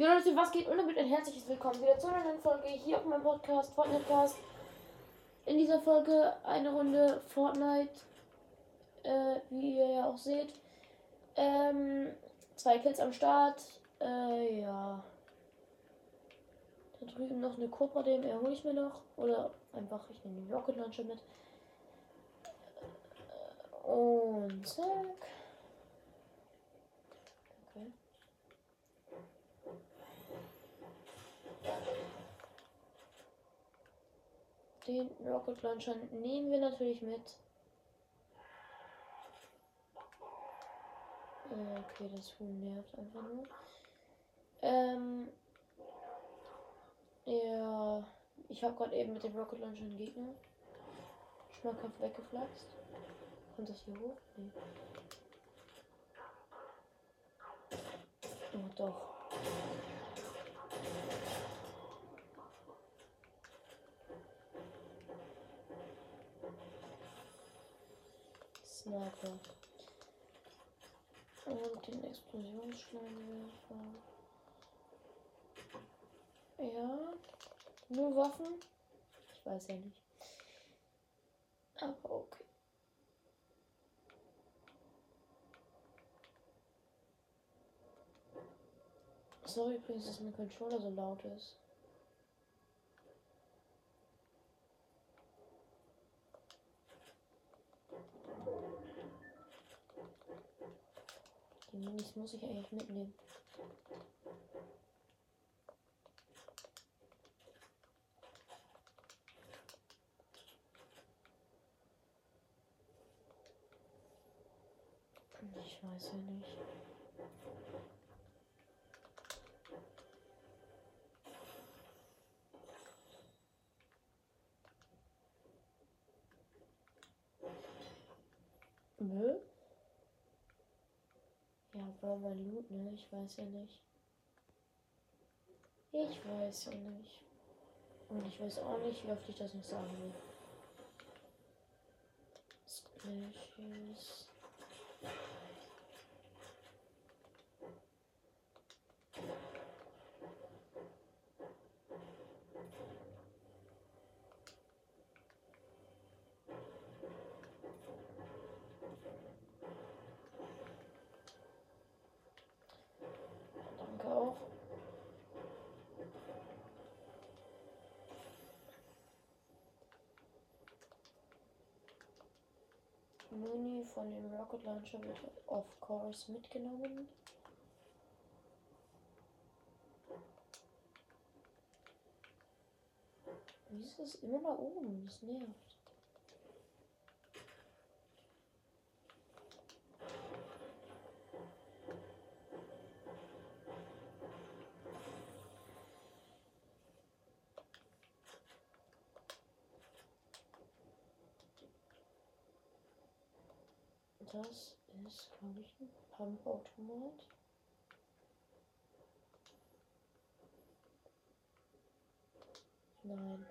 Jo Leute, was geht? Und damit ein herzliches Willkommen wieder zu einer neuen Folge hier auf meinem Podcast, Fortnite In dieser Folge eine Runde Fortnite, äh, wie ihr ja auch seht. Ähm, zwei Kills am Start. Äh, ja. Da drüben noch eine Cobra, den erhole ich mir noch. Oder einfach, ich nehme den Rocket Launcher mit. Und zack. Den Rocket Launcher nehmen wir natürlich mit. Äh, okay, das Huhn nervt einfach nur. Ähm, ja, ich habe gerade eben mit dem Rocket Launcher einen Gegner schmackhaft weggeflaxt. Kommt das hier hoch? Nee. Oh, doch. Sniper. Und den Explosionsscheinwerfer. Ja. Nur Waffen? Ich weiß ja nicht. Aber okay. Sorry übrigens, dass mein Controller so laut ist. Die Minis muss ich eigentlich mitnehmen. Ich weiß ja nicht. Müll? Brawler Loot, ne? Ich weiß ja nicht. Ich weiß ja nicht. Und ich weiß auch nicht, wie oft ich das noch sagen will. Splashes. Danke auch. Muni von dem Rocket Launcher wird of course mitgenommen. Wie ist es immer da oben? Das nervt. Das ist, glaube ich, ein Pumpautomat. Nein.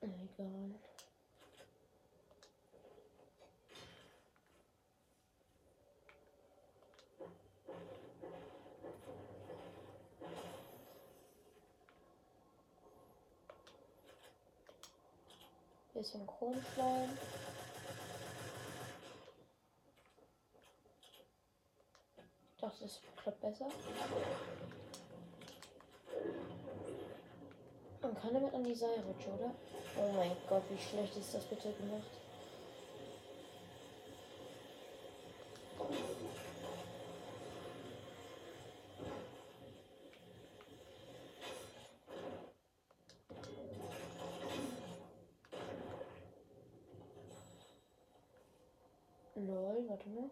Egal. Bisschen Kronschleim. Dachte, das klappt besser. Man kann damit an die Seil rutschen, oder? Oh mein Gott, wie schlecht ist das bitte gemacht. Lol, warte mal.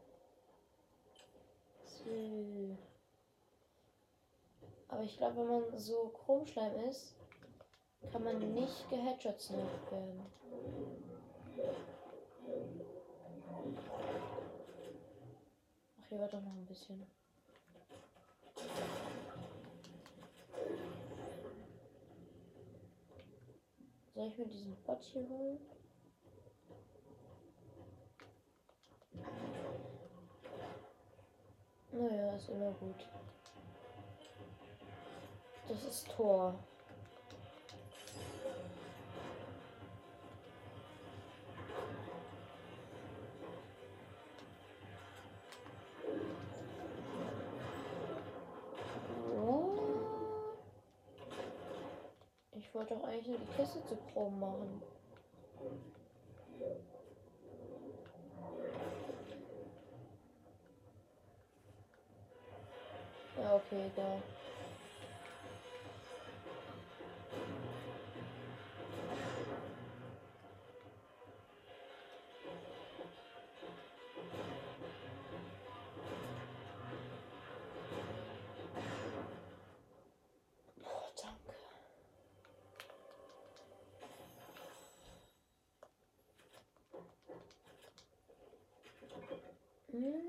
So. Aber ich glaube, wenn man so Chromschleim ist, kann man nicht geheadshot werden. Ach, hier war doch noch ein bisschen. Soll ich mir diesen Bot hier holen? Naja, Ja, ist immer gut. Das ist Tor. Ich wollte doch eigentlich nur die Kiste zu Chrom machen. Ja, okay, da. Boah, danke. Hm.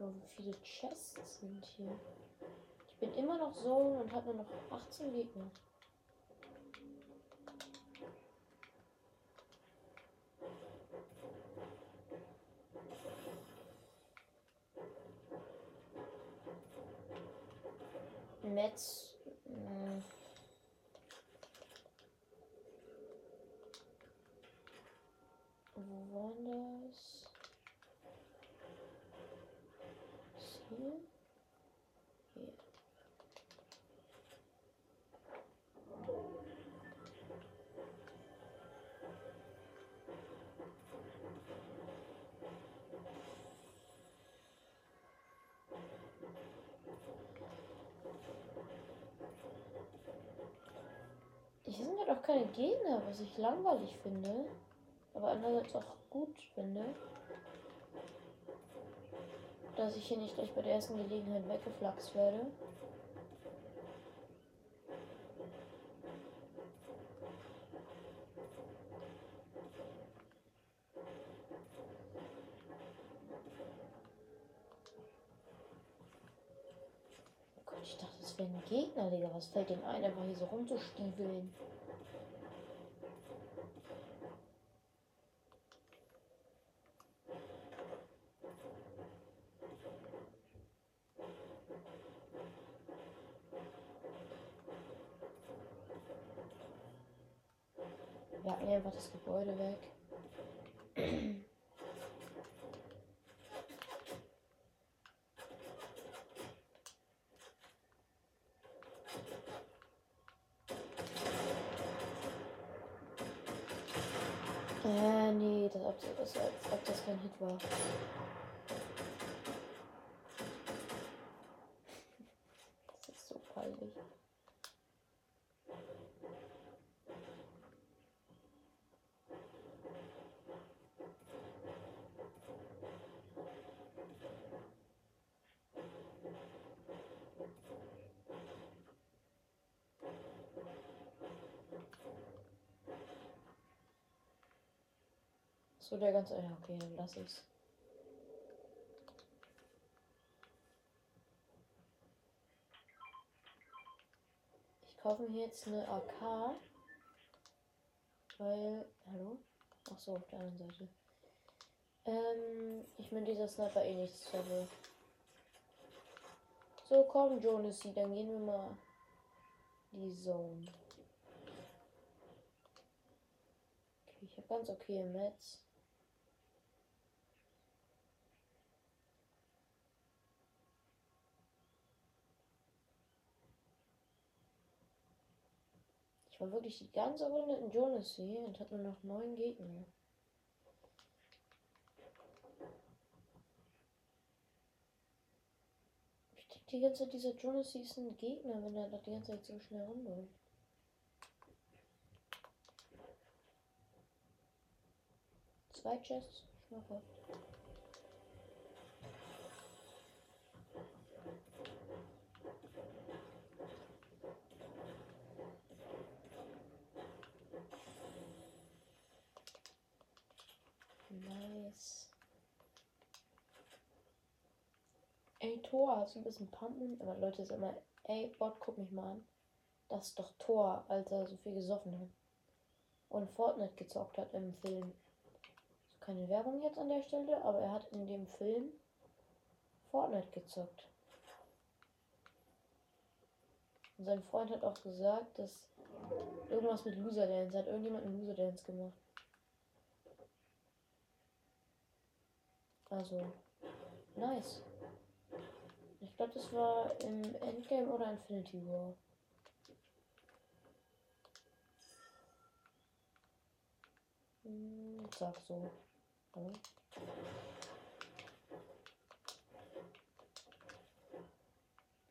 Oh, wie viele Chests sind hier? Ich bin immer noch so und habe nur noch 18 Gegner. Metz. hm. Wo war das? Ist hier? Hier. Hier sind halt auch keine Gegner, was ich langweilig finde. Aber andererseits auch gut finde. Dass ich hier nicht gleich bei der ersten Gelegenheit weggeflaxt werde. Oh Gott, ich dachte, das wären Gegner, Digga. Was fällt dem ein, einfach hier so rumzustiefeln? Hatten einfach das Gebäude weg. Äh, nee, das, ob, das, ob das kein Hit war. Das ist so peinlich. So, der ganze. Ja, okay, dann lass ich's. Ich kaufe mir jetzt eine AK. Weil. Hallo? Ach so, auf der anderen Seite. Ähm, ich meine, dieser Sniper eh nichts Trouble. So, komm, Jonas, dann gehen wir mal die Zone. Okay, ich habe ganz okay Mets. Ich war wirklich die ganze Runde in Jonas und hatte nur noch neun Gegner. Ich denke die ganze Zeit, dieser Jonas ist ein Gegner, wenn er doch die ganze Zeit so schnell rumläuft. Zwei Chests, schmackhaft. Nice. Ey, Tor, du ein bisschen Pumpen? Aber Leute ist immer, ey, Bot, guck mich mal an. Das ist doch Tor, als er so viel gesoffen hat. Und Fortnite gezockt hat im Film. So keine Werbung jetzt an der Stelle, aber er hat in dem Film Fortnite gezockt. Und sein Freund hat auch gesagt, dass irgendwas mit Loser Dance hat irgendjemand einen Loser Dance gemacht. Also, nice. Ich glaube, das war im Endgame oder Infinity War. Hm, sag so. Hallo?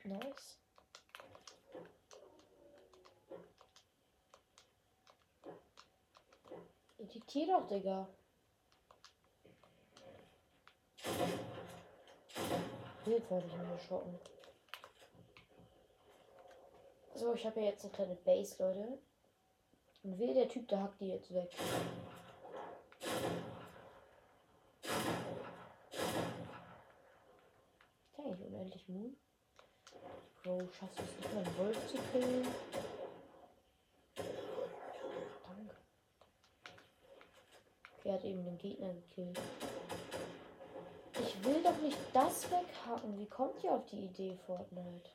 Nice. Editier doch, Digga. Bild werde ich mir erschrocken. So, ich habe ja jetzt eine kleine Base, Leute. Und will der Typ, der hackt die jetzt weg. Ist eigentlich unendlich Moon? Bro, schaffst du es nicht mal einen Wolf zu killen? Danke. Er hat eben den Gegner gekillt. Ich will doch nicht das weghacken. Wie kommt ihr auf die Idee, Fortnite?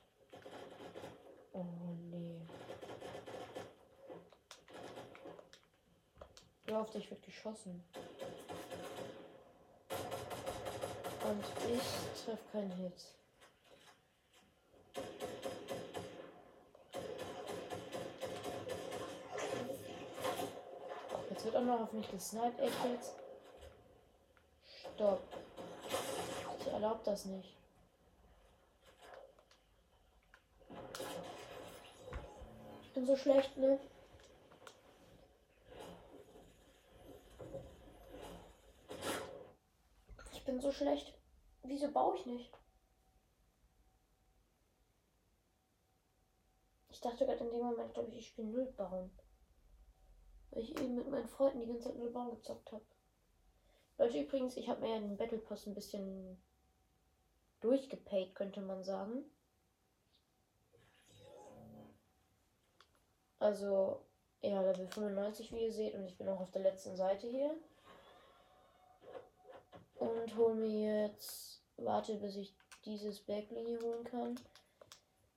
Oh nee. Hör auf dich wird geschossen. Und ich treffe keinen Hit. Jetzt wird auch noch auf mich gesniped. Echt jetzt? Stopp. Ich erlaube das nicht. Ich bin so schlecht, ne? Ich bin so schlecht. Wieso baue ich nicht? Ich dachte gerade in dem Moment, glaube ich, ich spiele Null bauen. Weil ich eben mit meinen Freunden die ganze Zeit Null bauen gezockt habe. Leute, übrigens, ich habe mir ja den Battle Pass ein bisschen durchgepayt, könnte man sagen. Also, ja, Level 95, wie ihr seht, und ich bin auch auf der letzten Seite hier. Und hole mir jetzt, warte, bis ich dieses Backling hier holen kann.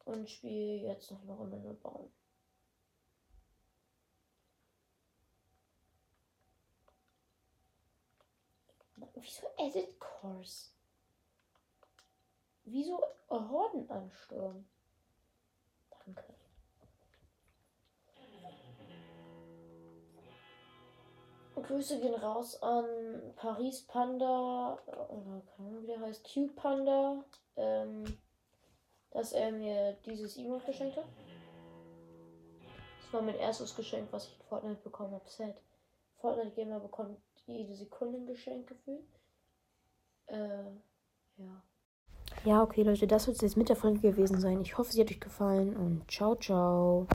Und spiele jetzt noch eine Runde nur bauen. Wieso Edit Course? Wieso Hordenansturm? Danke. Grüße gehen raus an Paris Panda, oder keine Ahnung, wie der heißt, Q Panda, ähm, dass er mir dieses E-Mail geschenkt hat. Das war mein erstes Geschenk, was ich in Fortnite bekommen habe. Sad. Fortnite Gamer bekommt jede Sekunde ein Geschenk gefühlt. Äh, ja. Ja, okay, Leute, das wird es jetzt mit der Folge gewesen sein. Ich hoffe, sie hat euch gefallen und ciao, ciao.